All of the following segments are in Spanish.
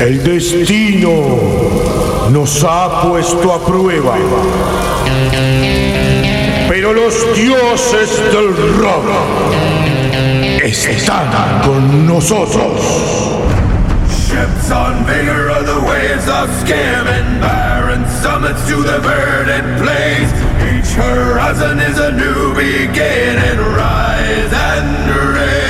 El destino nos ha puesto a prueba. Pero los dioses del rock están con nosotros. Ships on vigor of the waves of scam and barren summits to the verdant plains. Each horizon is a new beginning, rise and raise.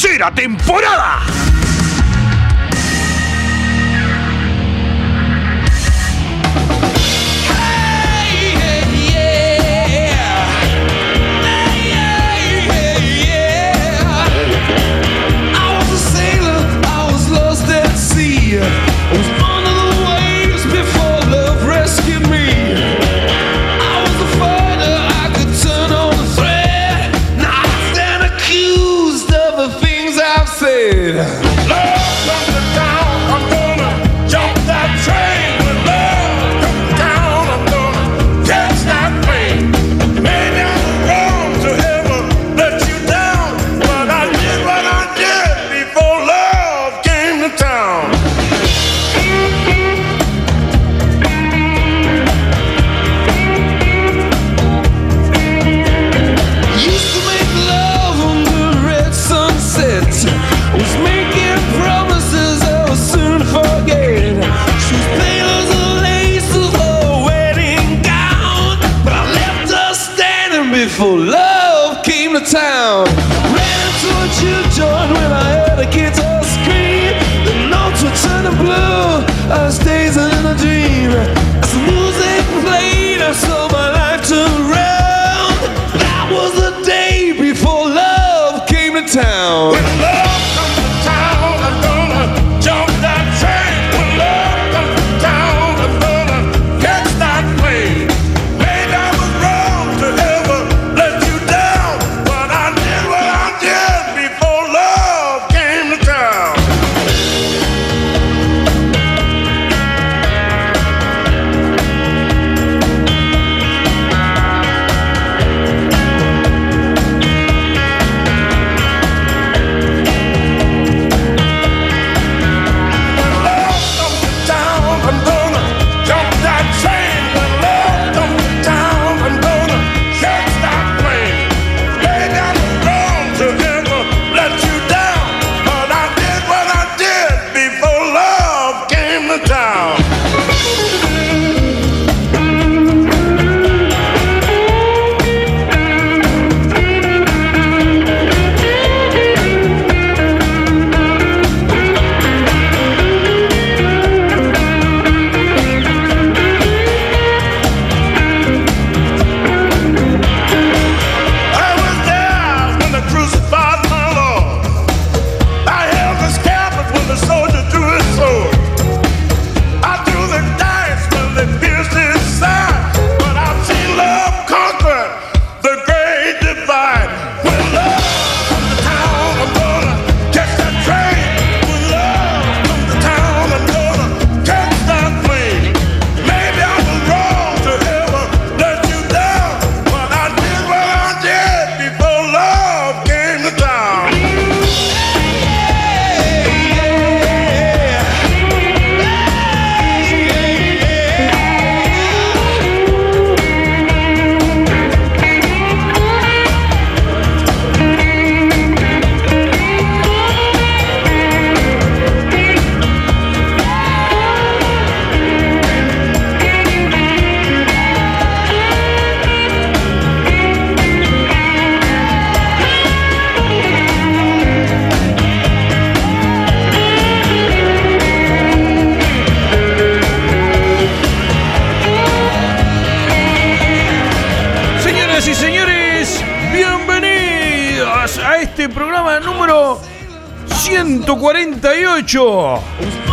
tercera temporada.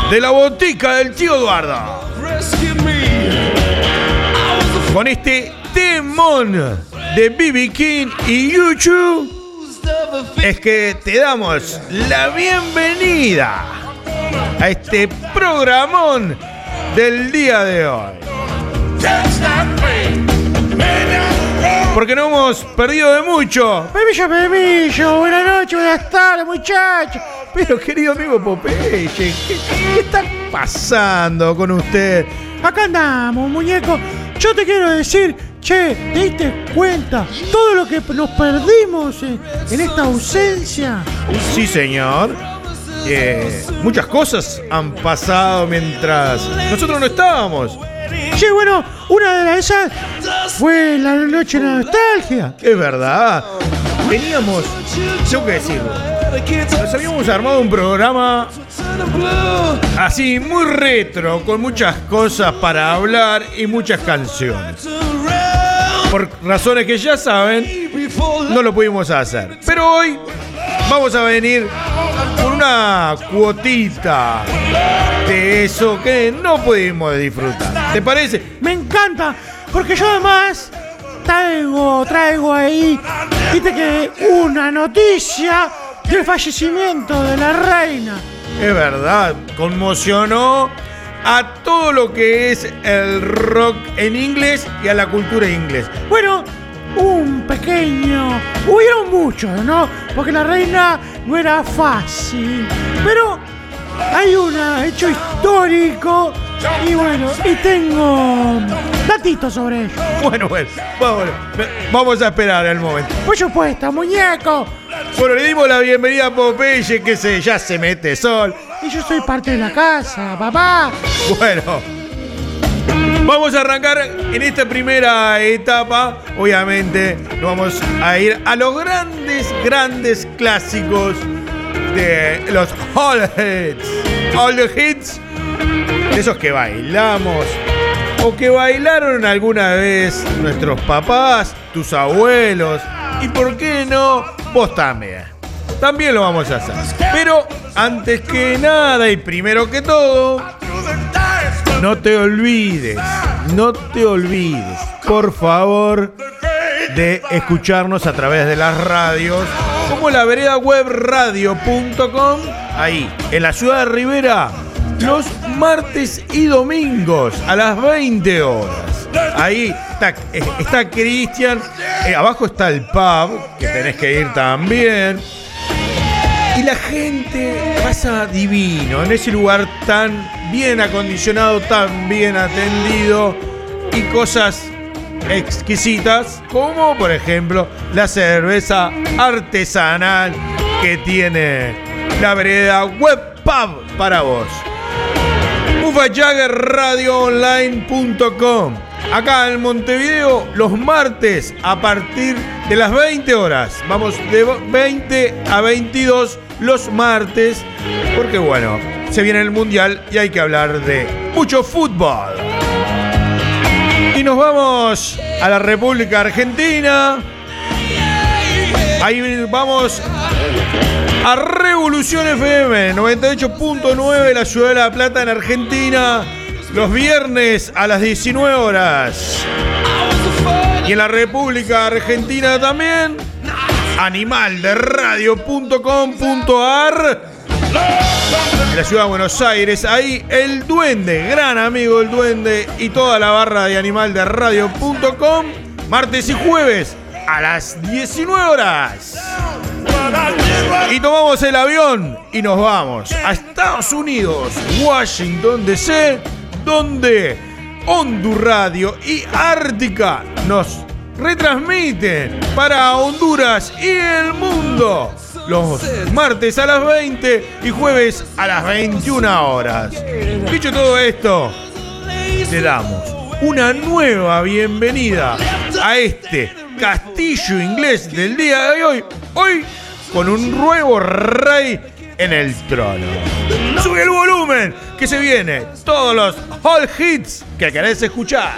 De la botica del tío Eduardo. Con este temón de BB King y YouTube es que te damos la bienvenida a este programón del día de hoy. Porque no hemos perdido de mucho. Pemillo, Pemillo, buenas noches, buenas tardes, muchachos. Pero querido amigo Popeye, ¿qué, qué está pasando con usted? Acá andamos, muñeco. Yo te quiero decir, che, ¿te diste cuenta todo lo que nos perdimos en, en esta ausencia? Sí, señor. Eh, muchas cosas han pasado mientras nosotros no estábamos. Sí, bueno, una de las esas fue la noche de la nostalgia. Es verdad. Veníamos, tengo que decirlo. Nos habíamos armado un programa así, muy retro, con muchas cosas para hablar y muchas canciones. Por razones que ya saben, no lo pudimos hacer. Pero hoy vamos a venir con una cuotita de eso que no pudimos disfrutar. ¿Te parece? Me encanta, porque yo además traigo, traigo ahí, viste que una noticia del fallecimiento de la reina. Es verdad, conmocionó a todo lo que es el rock en inglés y a la cultura inglés. Bueno, un pequeño, hubieron muchos, ¿no? Porque la reina no era fácil, pero hay un hecho histórico y bueno, y tengo datitos sobre ello. Bueno, bueno, vamos, vamos a esperar el momento. Por supuesto, muñeco. Bueno, le dimos la bienvenida a Popeye, que se, ya se mete sol. Y yo soy parte de la casa, papá. Bueno, vamos a arrancar en esta primera etapa. Obviamente, nos vamos a ir a los grandes, grandes clásicos de los All Hits. All the Hits, esos que bailamos o que bailaron alguna vez nuestros papás, tus abuelos y por qué no, vos también. También lo vamos a hacer. Pero antes que nada y primero que todo, no te olvides, no te olvides, por favor, de escucharnos a través de las radios, como la vereda web radio.com, ahí, en la ciudad de Rivera, los martes y domingos a las 20 horas. Ahí está, eh, Cristian, eh, abajo está el pub, que tenés que ir también. Y la gente pasa divino en ese lugar tan bien acondicionado, tan bien atendido y cosas exquisitas como por ejemplo la cerveza artesanal que tiene la vereda web pub para vos. radioonline.com Acá en Montevideo los martes a partir de las 20 horas. Vamos de 20 a 22 los martes porque bueno, se viene el mundial y hay que hablar de mucho fútbol. Y nos vamos a la República Argentina. Ahí vamos a Revolución FM 98.9 la ciudad de La Plata en Argentina. Los viernes a las 19 horas. Y en la República Argentina también. Animalderadio.com.ar en la ciudad de Buenos Aires. Ahí el duende, gran amigo el duende y toda la barra de animalderadio.com. Martes y jueves a las 19 horas. Y tomamos el avión y nos vamos a Estados Unidos, Washington DC, donde Hondur Radio y Ártica nos retransmiten para Honduras y el mundo los martes a las 20 y jueves a las 21 horas. Dicho todo esto, te damos una nueva bienvenida a este castillo inglés del día de hoy. Hoy con un nuevo rey en el trono. Sube el volumen que se viene todos los all hits que querés escuchar.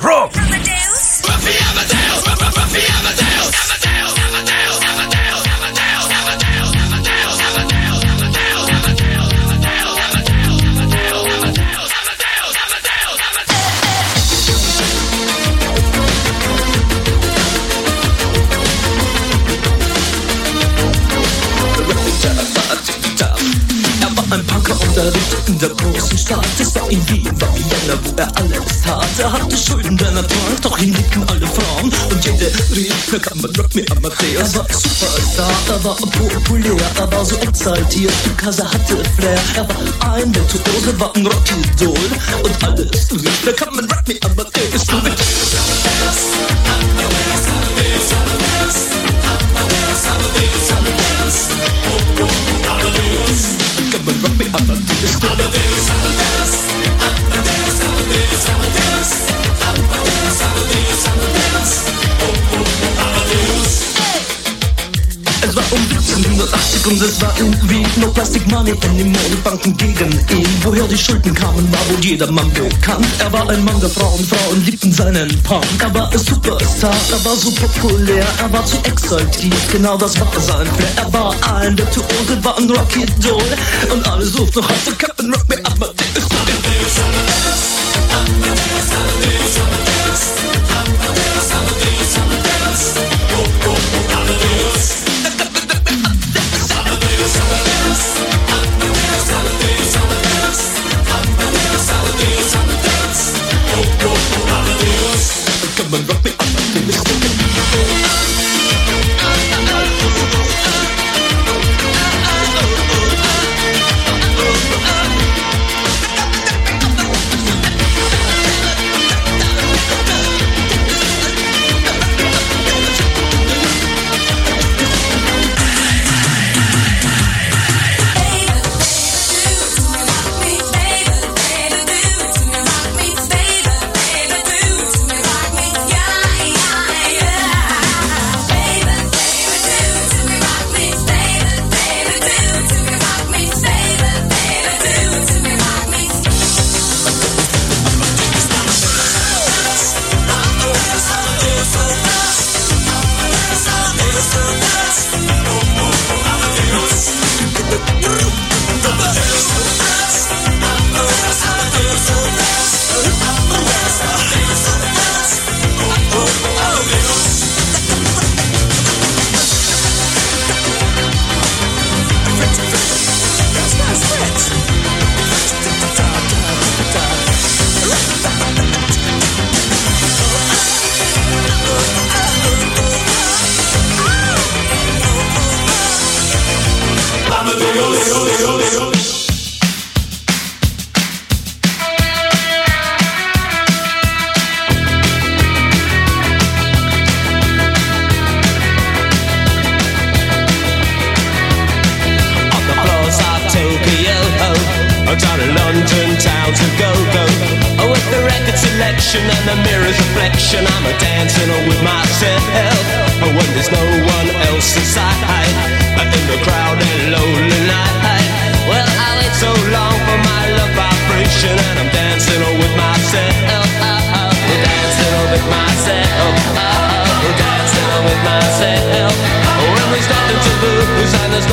rock. Er lebte in der großen Stadt. Es war in Wien, war Vienna, wo er alles tat. Er hatte Schulden, denn er trank, doch ihn liebten alle Frauen. Und jede rief, na kann man Rock me Amadeus. Er war Superstar, er war populär, er war so exaltiert, because er hatte Flair. Er war ein Virtuose, war ein Rockidol. Und alles rief, na kann man Rock me Amadeus. Du Come um 1780 und es war irgendwie no Plastic Money anymore. Die Banken gegen ihn. Woher die Schulden kamen, war wohl jedermann bekannt. Er war ein Mann der Frauen, Frauen liebten seinen Punk. Er war ein Superstar, er war so populär, er war zu exaltiert. Genau das war sein Flair. Er war ein Virtuose, war ein Rocky-Doll. Und alle suchten noch Captain Rock me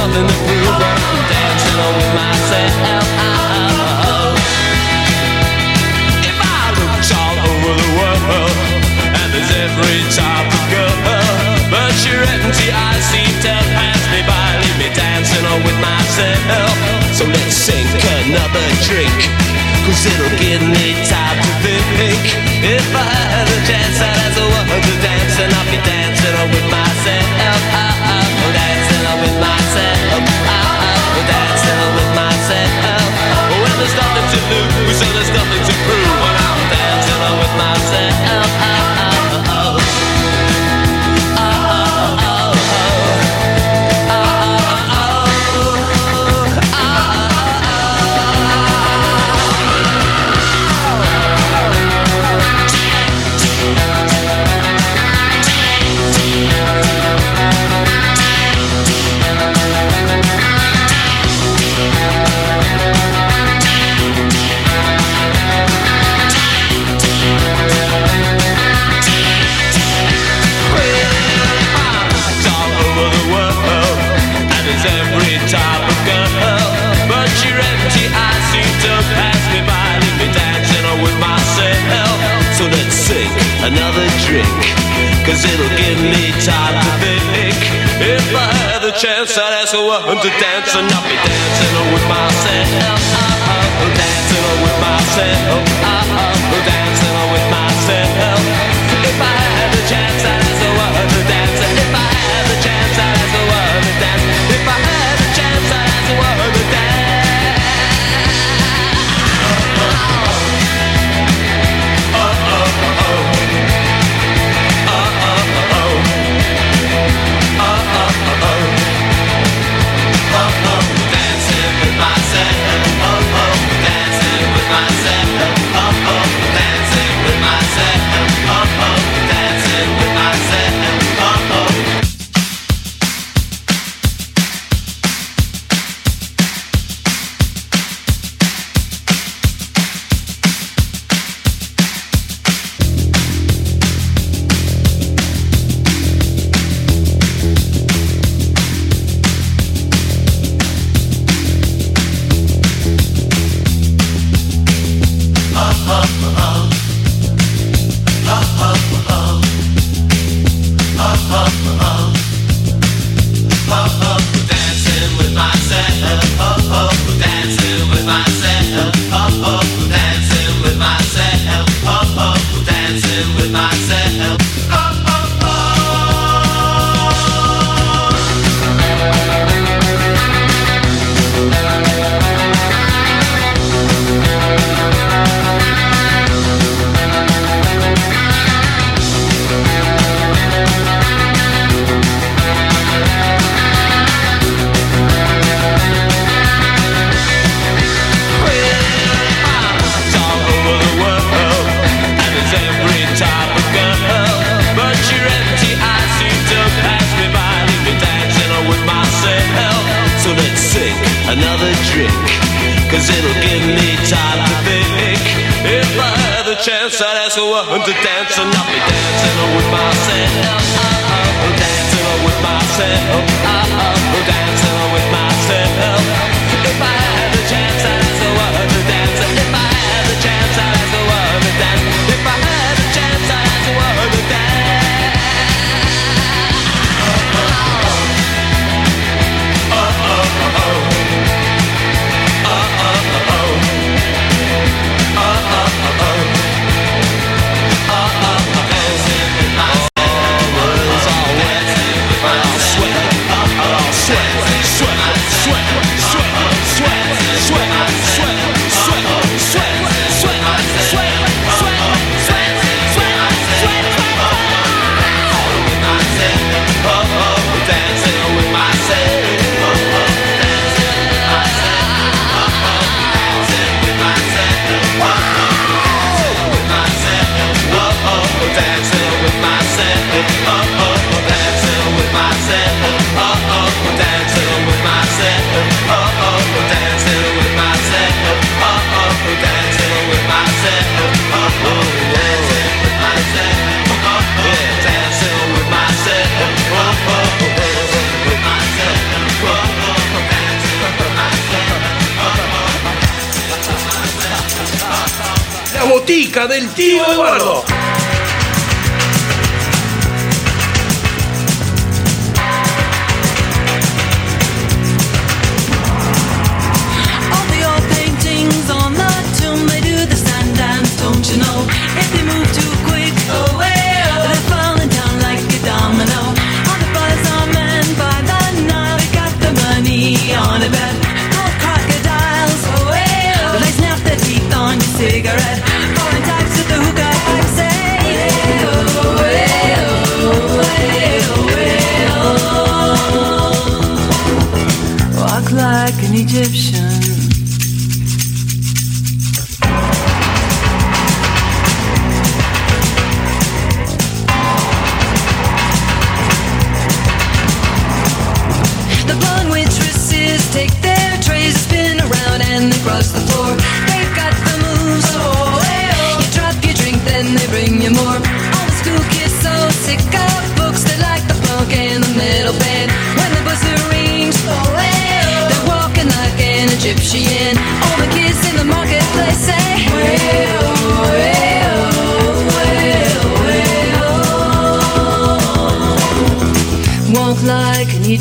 nothing to prove, I'm dancing with myself. If I looked all over the world, and there's every type of girl, but you're empty, I seem to pass me by, leave me dancing on with myself. So let's sink another drink. Cause it'll give me time to think If I had a chance I'd ask a woman to dance And I'll be dancing on with myself cause it'll give me time to think. If I had the chance, I'd ask a woman to dance, and I'll be dancing with myself. dancing with myself.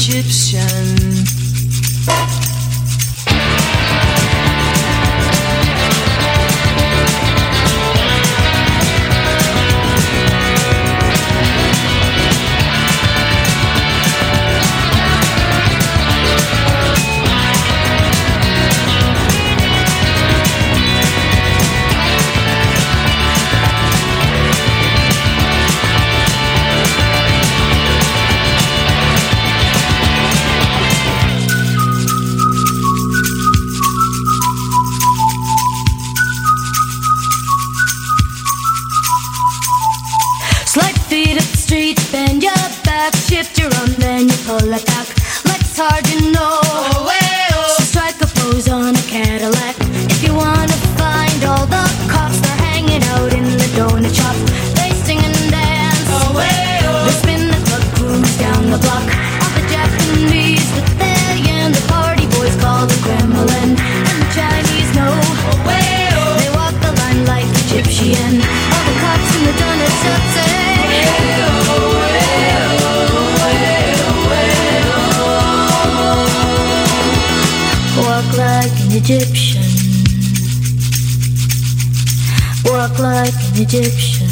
Like Walk like an Egyptian.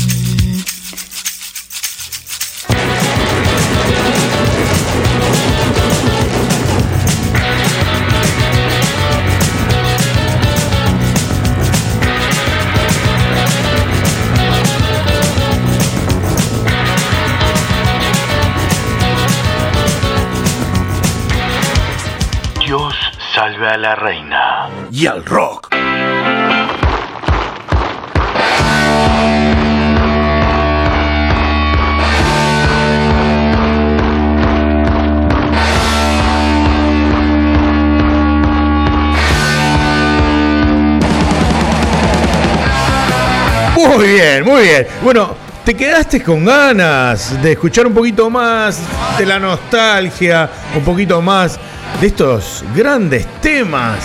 Dios salve a la reina. Y al rock. Muy bien, muy bien. Bueno, ¿te quedaste con ganas de escuchar un poquito más de la nostalgia, un poquito más de estos grandes temas?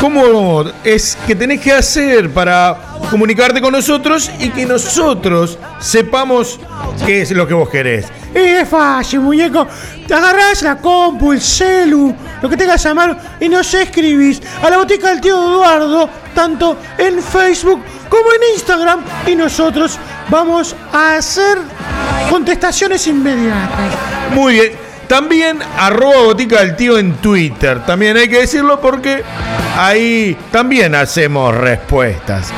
¿Cómo es que tenés que hacer para comunicarte con nosotros y que nosotros sepamos qué es lo que vos querés? Y es fácil, muñeco. Te agarrás la compu, el celu, lo que tengas a mano y nos escribís a la botica del tío Eduardo, tanto en Facebook como en Instagram. Y nosotros vamos a hacer contestaciones inmediatas. Muy bien. También arroba botica del tío en Twitter. También hay que decirlo porque ahí también hacemos respuestas.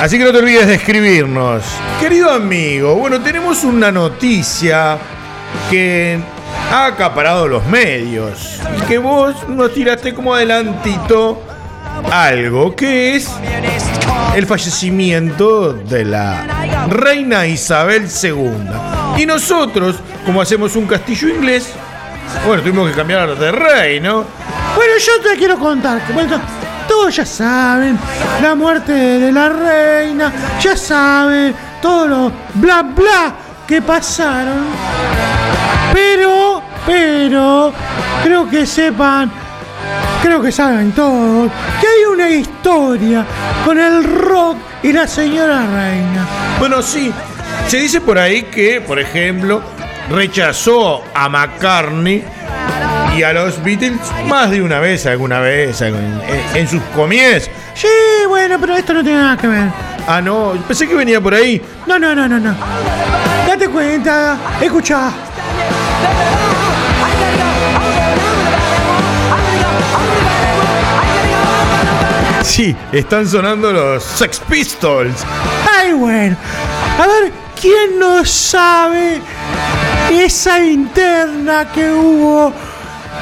Así que no te olvides de escribirnos. Querido amigo, bueno, tenemos una noticia que ha acaparado los medios. Y que vos nos tiraste como adelantito algo, que es el fallecimiento de la reina Isabel II. Y nosotros, como hacemos un castillo inglés, bueno, tuvimos que cambiar de rey, ¿no? Bueno, yo te quiero contar bueno, todos ya saben la muerte de la reina, ya saben todo lo bla bla que pasaron. Pero, pero, creo que sepan, creo que saben todos, que hay una historia con el rock y la señora reina. Bueno, sí, se dice por ahí que, por ejemplo, rechazó a McCartney y a los Beatles más de una vez, alguna vez, en, en- sus comies. Sí, bueno, pero esto no tiene nada que ver. Ah, no, pensé que venía por ahí. No, no, no, no, no. Date cuenta, escucha. Sí, están sonando los Sex Pistols. Ay, bueno. A ver, ¿quién no sabe esa interna que hubo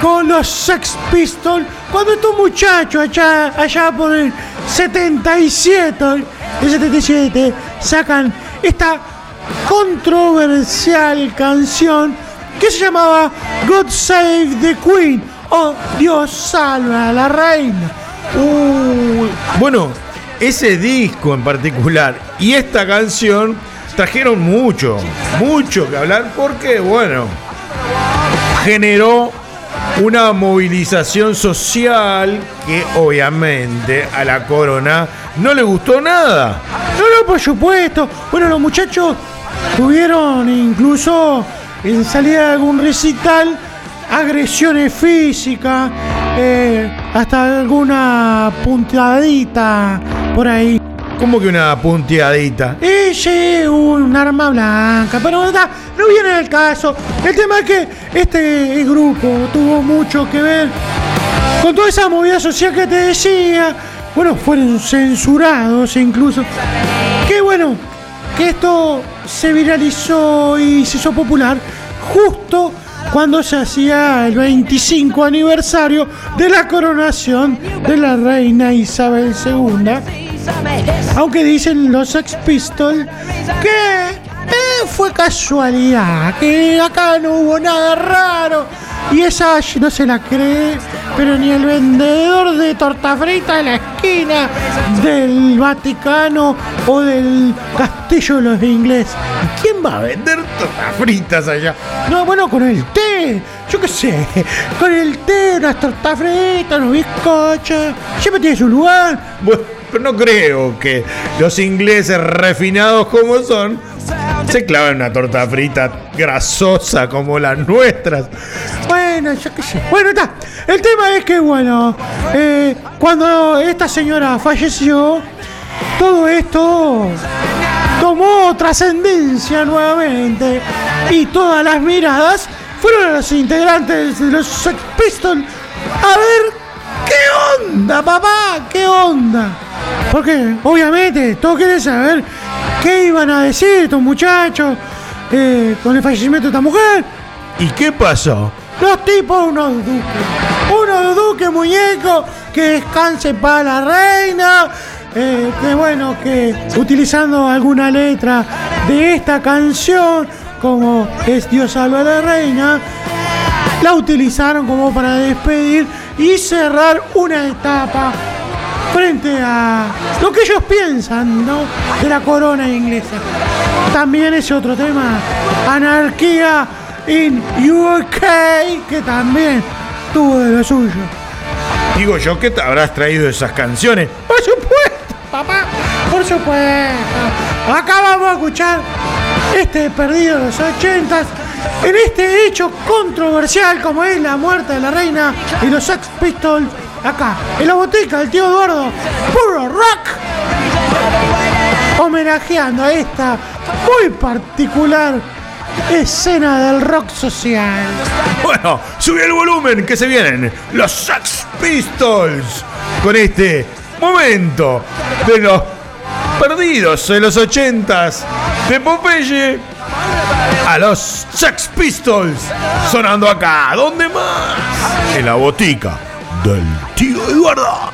con los Sex Pistols cuando estos muchachos allá, por el 77, el 77, sacan esta controversial canción que se llamaba God Save the Queen o Dios salva a la reina. Bueno, ese disco en particular y esta canción trajeron mucho, mucho que hablar porque, bueno, generó una movilización social que obviamente a la corona no le gustó nada. No, no, por supuesto. Bueno, los muchachos tuvieron incluso en salida de algún recital agresiones físicas, eh, hasta alguna puntadita por ahí. Como que una punteadita. Sí, un arma blanca, pero no, no viene el caso. El tema es que este grupo tuvo mucho que ver con toda esa movida social que te decía. Bueno, fueron censurados incluso. Qué bueno que esto se viralizó y se hizo popular justo cuando se hacía el 25 aniversario de la coronación de la reina Isabel II. Aunque dicen los Sex Pistols que eh, fue casualidad, que acá no hubo nada raro. Y esa no se la cree, pero ni el vendedor de torta frita de la esquina del Vaticano o del Castillo de los Ingleses. ¿Y ¿Quién va a vender tortas fritas allá? No, bueno, con el té, yo qué sé, con el té, unas tortas fritas, unos bizcochos, siempre tiene su lugar. Bueno, pero no creo que los ingleses refinados como son se clavan una torta frita grasosa como las nuestras. Bueno, yo qué sé. Bueno, está. El tema es que, bueno, eh, cuando esta señora falleció, todo esto tomó trascendencia nuevamente y todas las miradas fueron a los integrantes de los Sex Pistols a ver qué onda, papá, qué onda. Porque, obviamente, todos quieren saber qué iban a decir estos muchachos eh, con el fallecimiento de esta mujer. ¿Y qué pasó? Los tipos, unos duques. Unos duques muñecos que descansen para la reina. eh, que bueno, que utilizando alguna letra de esta canción, como es Dios salva a la reina, la utilizaron como para despedir y cerrar una etapa frente a lo que ellos piensan, ¿no? De la corona inglesa. También ese otro tema, anarquía in UK, que también tuvo de lo suyo. Digo yo que te habrás traído esas canciones. Por supuesto, papá, por supuesto. Acá vamos a escuchar este perdido de los ochentas en este hecho controversial como es la muerte de la reina y los Sex Pistols. Acá, en la botica del tío Eduardo, puro rock. Homenajeando a esta muy particular escena del rock social. Bueno, sube el volumen que se vienen los Sex Pistols con este momento de los perdidos en los ochentas de Popeye a los Sex Pistols sonando acá. ¿Dónde más? En la botica del tío Eduardo.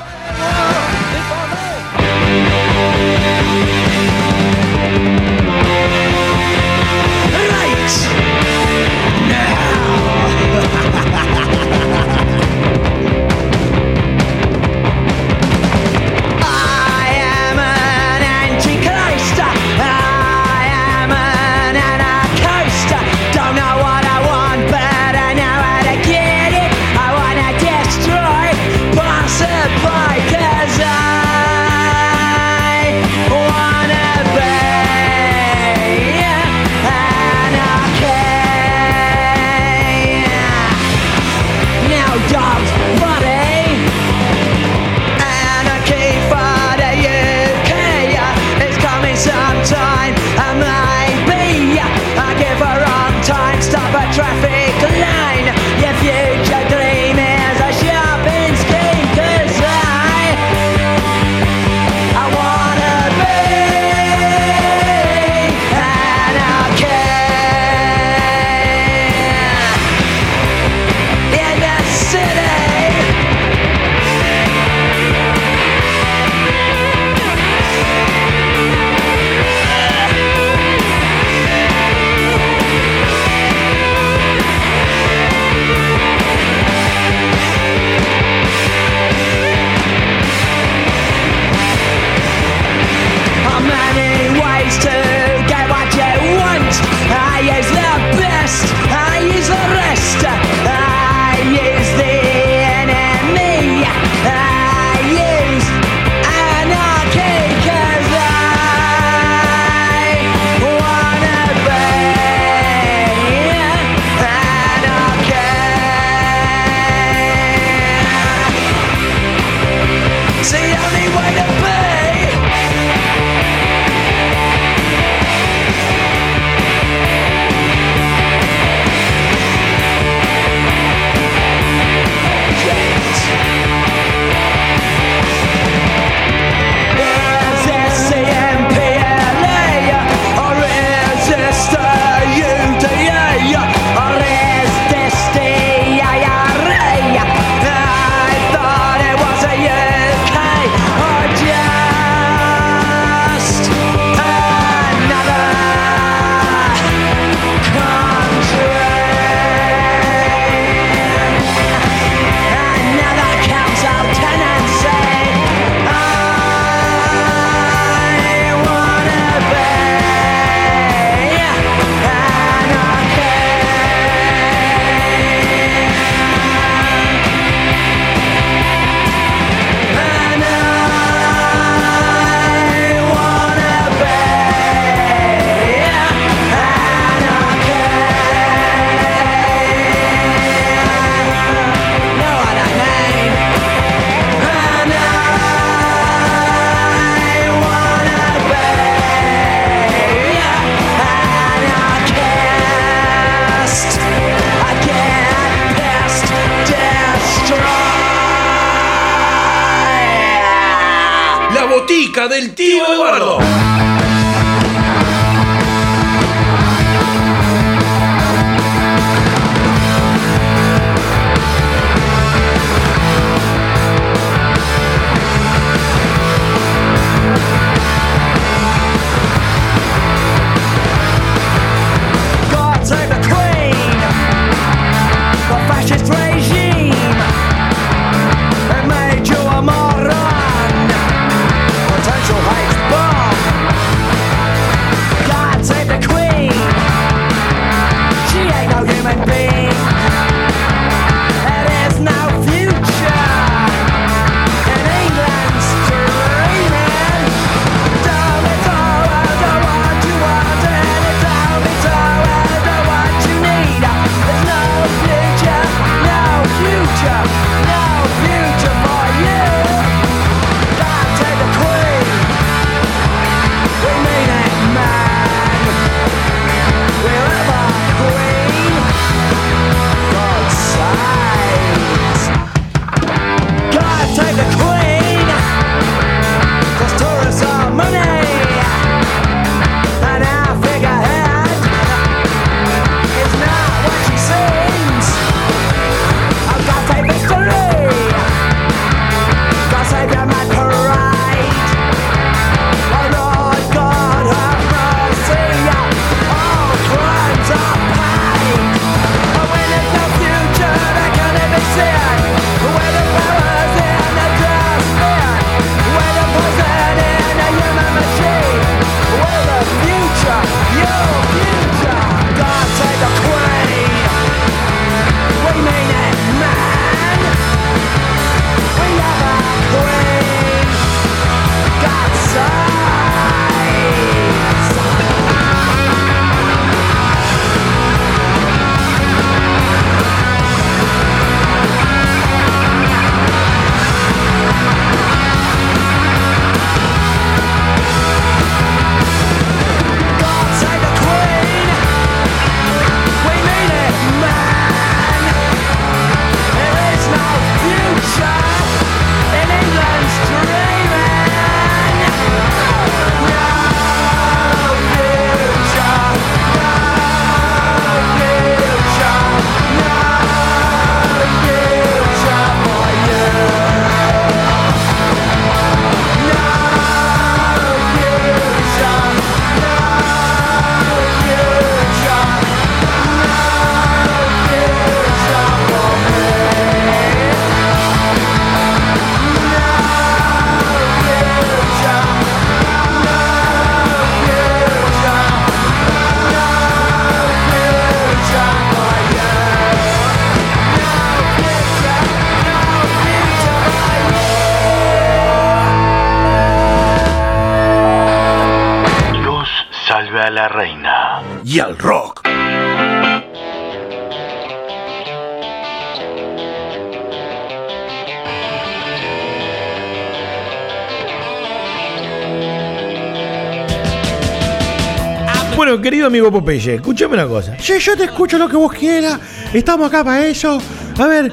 Querido amigo Popeye, escúchame una cosa. Sí, yo te escucho lo que vos quieras. Estamos acá para eso. A ver,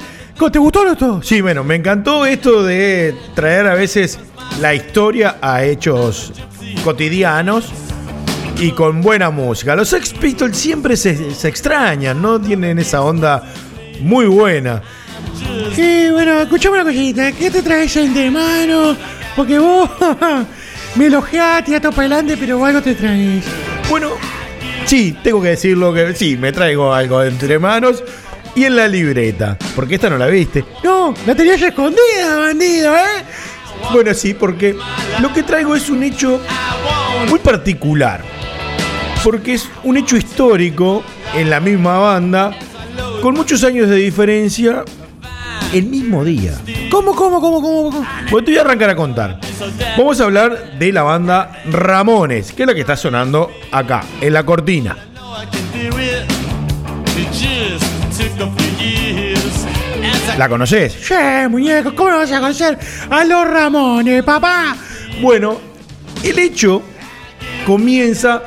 ¿te gustó esto? Sí, bueno, me encantó esto de traer a veces la historia a hechos cotidianos y con buena música. Los Sex Pistols siempre se, se extrañan, ¿no? Tienen esa onda muy buena. Sí, bueno, escuchame una cosita. ¿Qué te traes entre manos? Porque vos me elogiaste, ya para adelante, pero algo te traes. Bueno, sí, tengo que decirlo que sí, me traigo algo entre manos y en la libreta, porque esta no la viste. No, la tenías escondida, bandido, ¿eh? Bueno, sí, porque lo que traigo es un hecho muy particular. Porque es un hecho histórico en la misma banda, con muchos años de diferencia, el mismo día. ¿Cómo, cómo, cómo, cómo? cómo? Bueno, te voy a arrancar a contar. Vamos a hablar de la banda Ramones, que es la que está sonando acá, en la cortina. ¿La conoces? Che, muñeco, ¿cómo vas a conocer a los Ramones, papá? Bueno, el hecho comienza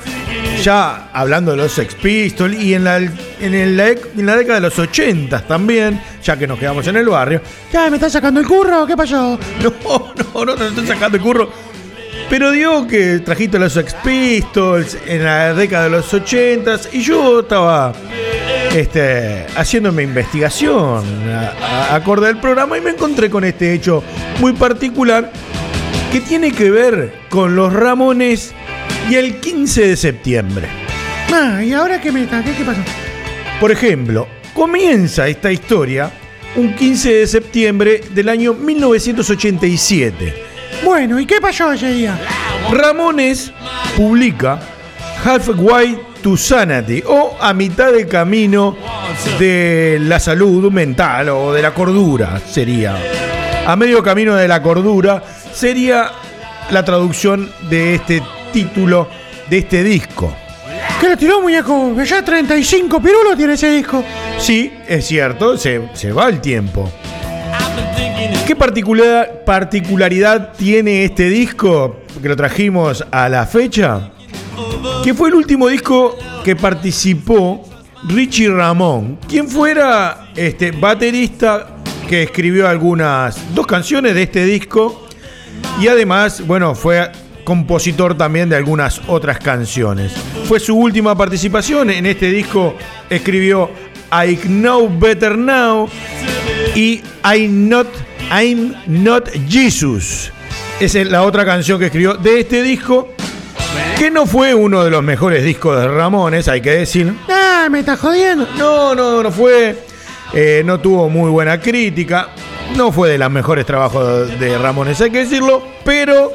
ya hablando de los Sex Pistols y en la, en, la década de los 80 también, ya que nos quedamos en el barrio. ¿Qué, me estás sacando el curro? ¿Qué pasó? No, no, no te estoy sacando el curro. Pero digo que trajiste los Sex Pistols en la década de los 80 y yo estaba este, haciendo mi investigación acorde al programa y me encontré con este hecho muy particular que tiene que ver con los Ramones y el 15 de septiembre. Ah, ¿y ahora qué me ¿Qué, qué pasó? Por ejemplo, comienza esta historia un 15 de septiembre del año 1987. Bueno, ¿y qué pasó ese día? Ramones publica Halfway to Sanity o a mitad de camino de la salud mental o de la cordura sería. A medio camino de la cordura sería la traducción de este título de este disco. ¿Qué lo tiró, muñeco? Ya 35 pirulos tiene ese disco. Sí, es cierto, se, se va el tiempo. ¿Qué particular- particularidad tiene este disco que lo trajimos a la fecha? Que fue el último disco que participó Richie Ramón, quien fuera este baterista que escribió algunas dos canciones de este disco y además, bueno, fue compositor también de algunas otras canciones. Fue su última participación en este disco, escribió I Know Better Now y I Not I'm Not Jesus. Esa es la otra canción que escribió de este disco, que no fue uno de los mejores discos de Ramones, hay que decir. Ah, me está jodiendo. No, no, no fue. eh, no tuvo muy buena crítica. No fue de los mejores trabajos de Ramones, hay que decirlo. Pero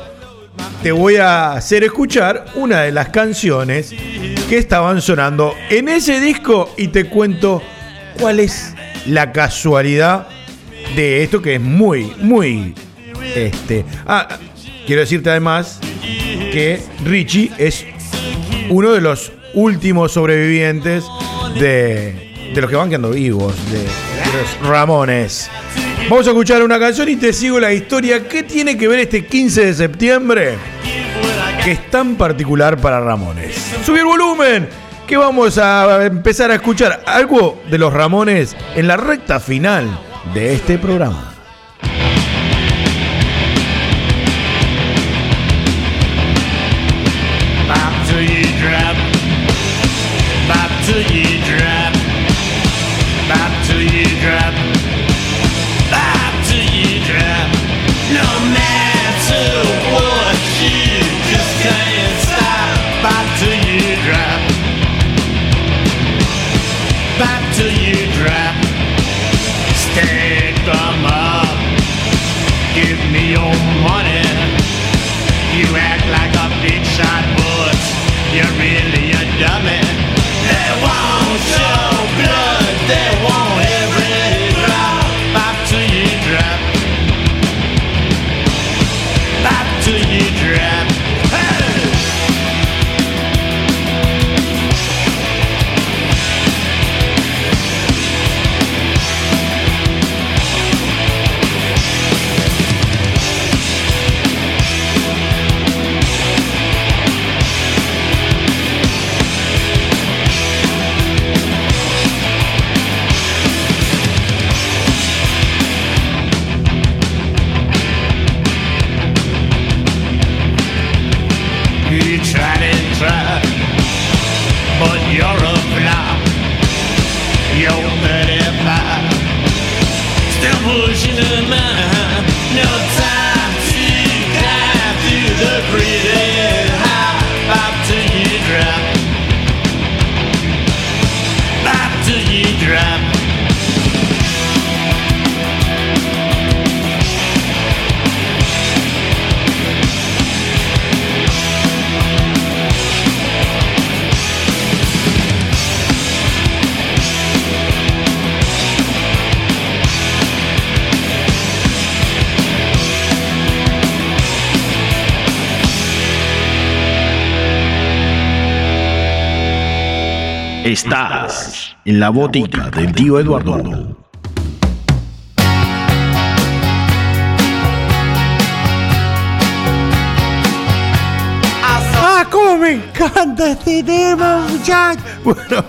te voy a hacer escuchar una de las canciones que estaban sonando en ese disco y te cuento cuál es la casualidad de esto que es muy, muy. Este. Ah, quiero decirte además que Richie es uno de los últimos sobrevivientes de, de los que van quedando vivos, de, los Ramones. Vamos a escuchar una canción y te sigo la historia. ¿Qué tiene que ver este 15 de septiembre? Que es tan particular para Ramones. Subir volumen, que vamos a empezar a escuchar algo de los Ramones en la recta final de este programa. Bop till you en la botica del tío Eduardo. Ah, cómo me encanta este tema, muchachos. Bueno,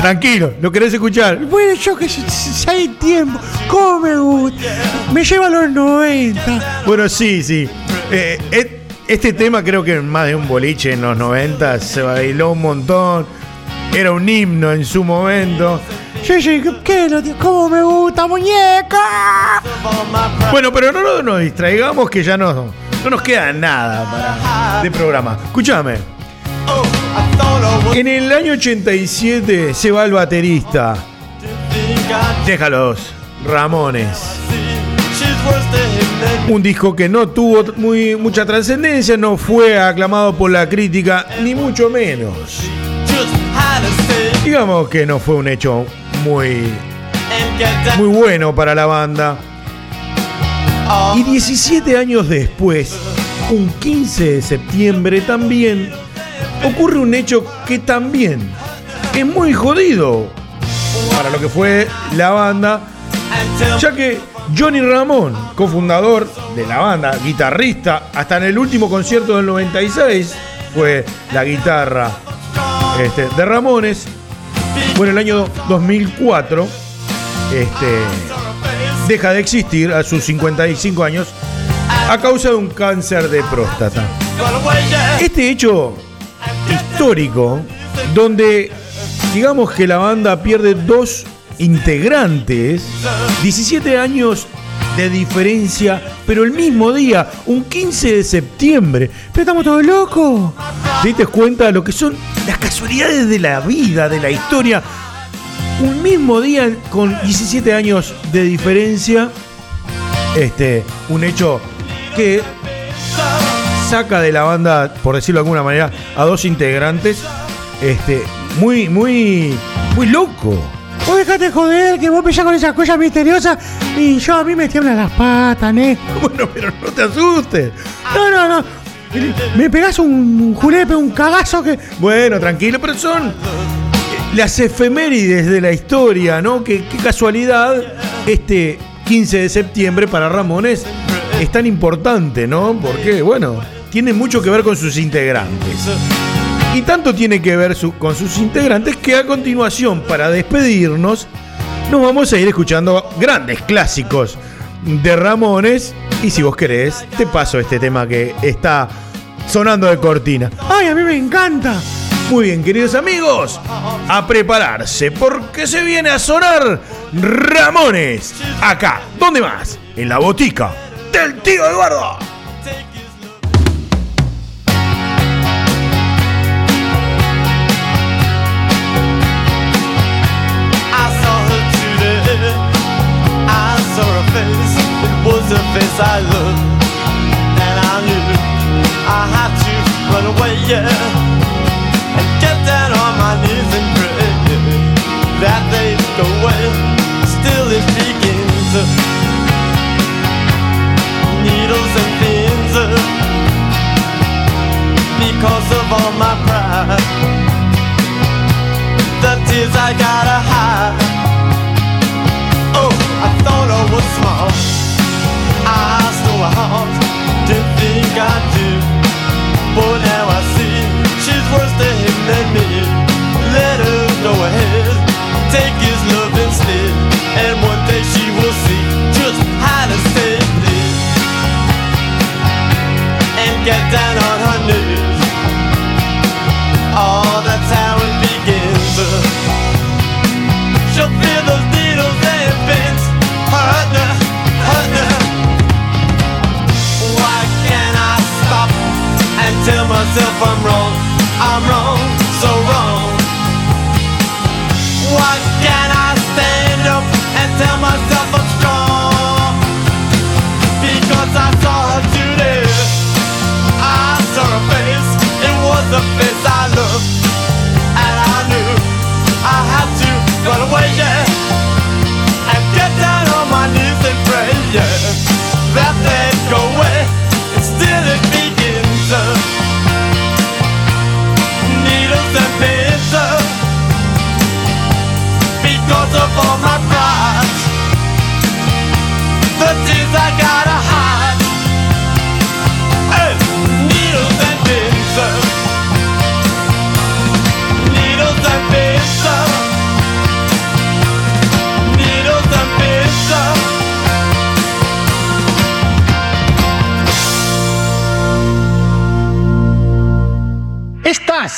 tranquilo, ¿lo querés escuchar? Bueno, yo que sé, si hay tiempo, cómo me gusta. Me lleva a los 90. Bueno, sí, sí. Eh, Este tema creo que más de un boliche en los 90 se bailó un montón. Era un himno en su momento. ¿qué? ¿Cómo me gusta, muñeca? Bueno, pero no, no nos distraigamos que ya no, no nos queda nada de programa. Escúchame. En el año 87 se va el baterista. Déjalos, Ramones. Un disco que no tuvo muy, mucha trascendencia, no fue aclamado por la crítica, ni mucho menos. Digamos que no fue un hecho muy, muy bueno para la banda. Y 17 años después, un 15 de septiembre también, ocurre un hecho que también es muy jodido para lo que fue la banda, ya que Johnny Ramón, cofundador de la banda, guitarrista, hasta en el último concierto del 96 fue la guitarra este, de Ramones. Bueno, el año 2004 este, deja de existir a sus 55 años a causa de un cáncer de próstata. Este hecho histórico, donde digamos que la banda pierde dos integrantes, 17 años de diferencia, pero el mismo día, un 15 de septiembre. Pero estamos todos locos. ¿Te diste cuenta de lo que son las casualidades de la vida, de la historia? Un mismo día con 17 años de diferencia, este, un hecho que saca de la banda, por decirlo de alguna manera, a dos integrantes, este, muy, muy, muy loco. Vos dejate joder, que vos pillás con esas cosas misteriosas y yo a mí me tiemblan las patas, ¿eh? Bueno, pero no te asustes. No, no, no. Me pegás un julepe, un cagazo que. Bueno, tranquilo, pero son las efemérides de la historia, ¿no? Qué, qué casualidad este 15 de septiembre para Ramones es tan importante, ¿no? Porque, bueno, tiene mucho que ver con sus integrantes. Y tanto tiene que ver su- con sus integrantes que a continuación, para despedirnos, nos vamos a ir escuchando grandes clásicos de Ramones. Y si vos querés, te paso este tema que está sonando de cortina. ¡Ay, a mí me encanta! Muy bien, queridos amigos, a prepararse porque se viene a sonar Ramones. Acá, ¿dónde más? En la botica del tío Eduardo. A face I loved. And I knew I had to run away, yeah. Down on her knees. Oh, that's how it begins. She'll feel those needles and pins hurting her, hurting her. Why can't I stop and tell myself? I'm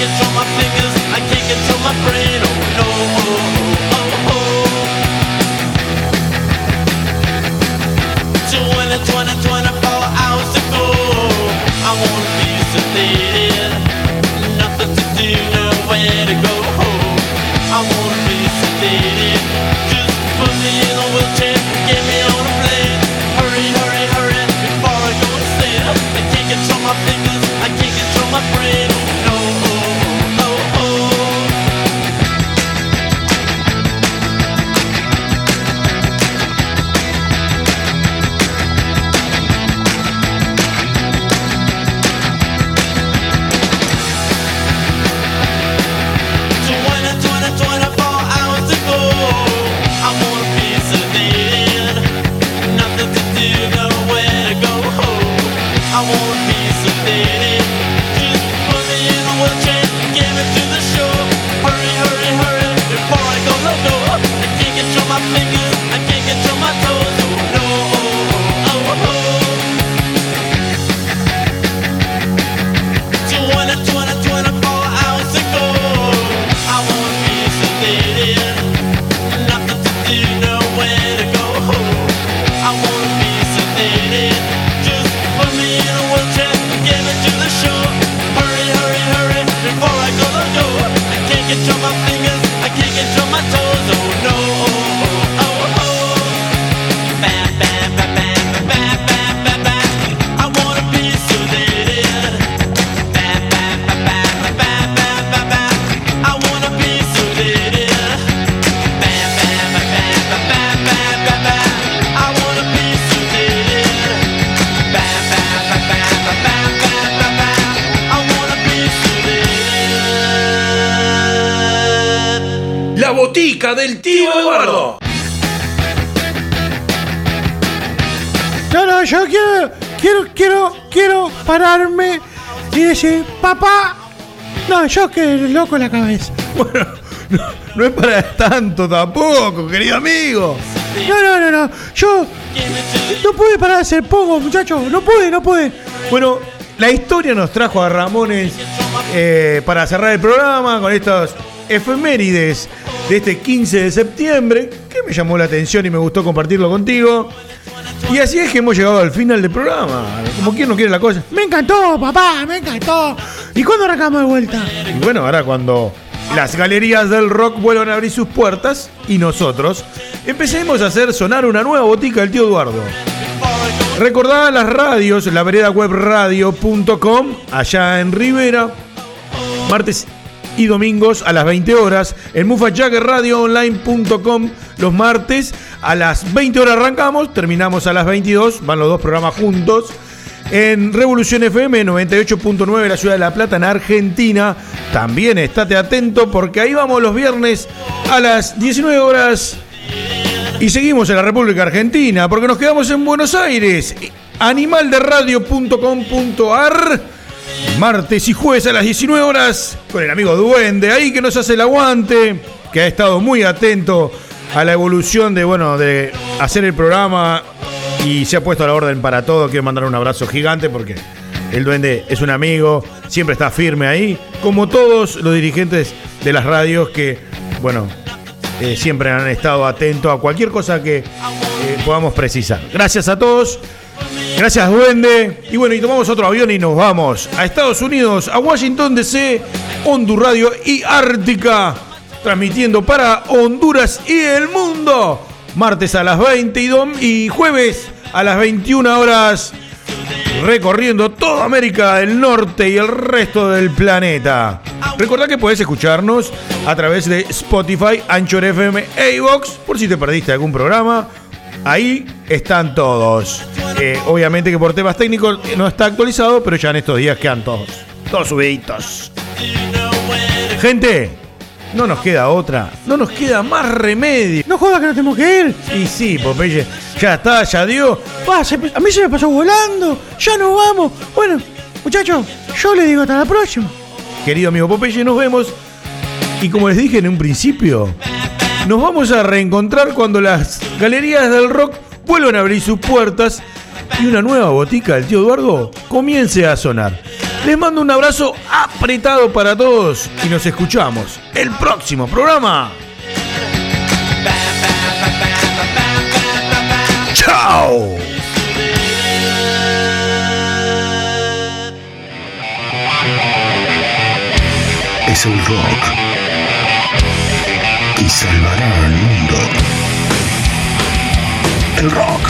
can't control my fingers, I can't control my brain. botica del tío Eduardo. No, no, yo quiero, quiero, quiero, quiero pararme y decir, papá. No, yo que loco en la cabeza. Bueno, no, es para tanto tampoco, querido amigo. No, no, no, no. Yo no pude parar de hacer poco, muchachos. No pude, no pude. Bueno, la historia nos trajo a Ramones eh, para cerrar el programa con estas efemérides de este 15 de septiembre, que me llamó la atención y me gustó compartirlo contigo. Y así es que hemos llegado al final del programa, como quien no quiere la cosa. Me encantó, papá, me encantó. ¿Y cuándo arrancamos de vuelta? Y bueno, ahora cuando las galerías del rock vuelvan a abrir sus puertas y nosotros empecemos a hacer sonar una nueva botica del tío Eduardo. Recordá las radios, la vereda web radio.com, allá en Rivera, martes y domingos a las 20 horas, en mufajaggerradioonline.com los martes a las 20 horas arrancamos, terminamos a las 22, van los dos programas juntos. En Revolución FM 98.9 la ciudad de La Plata en Argentina. También estate atento porque ahí vamos los viernes a las 19 horas y seguimos en la República Argentina porque nos quedamos en Buenos Aires. Animalderadio.com.ar Martes y jueves a las 19 horas con el amigo Duende ahí que nos hace el aguante, que ha estado muy atento a la evolución de bueno de hacer el programa y se ha puesto a la orden para todo. Quiero mandar un abrazo gigante porque el Duende es un amigo, siempre está firme ahí, como todos los dirigentes de las radios que bueno eh, siempre han estado atentos a cualquier cosa que eh, podamos precisar. Gracias a todos. Gracias, Duende. Y bueno, y tomamos otro avión y nos vamos a Estados Unidos, a Washington DC, Hondur Radio y Ártica, transmitiendo para Honduras y el mundo. Martes a las 20 y, jueves a las 21 horas, recorriendo toda América del Norte y el resto del planeta. Recordá que podés escucharnos a través de Spotify, Anchor FM e iVoox, por si te perdiste algún programa. Ahí están todos. Eh, obviamente que por temas técnicos no está actualizado, pero ya en estos días quedan todos. Todos subiditos. Gente, no nos queda otra. No nos queda más remedio. No jodas que no tenemos que ir. Y sí, Popeye, ya está, ya dio. Se- a mí se me pasó volando. Ya nos vamos. Bueno, muchachos, yo le digo hasta la próxima. Querido amigo Popeye, nos vemos. Y como les dije en un principio, nos vamos a reencontrar cuando las galerías del rock vuelvan a abrir sus puertas y una nueva botica del tío Eduardo comience a sonar. Les mando un abrazo apretado para todos y nos escuchamos el próximo programa. ¡Chao! Es el rock. Y salvará al mundo. El rock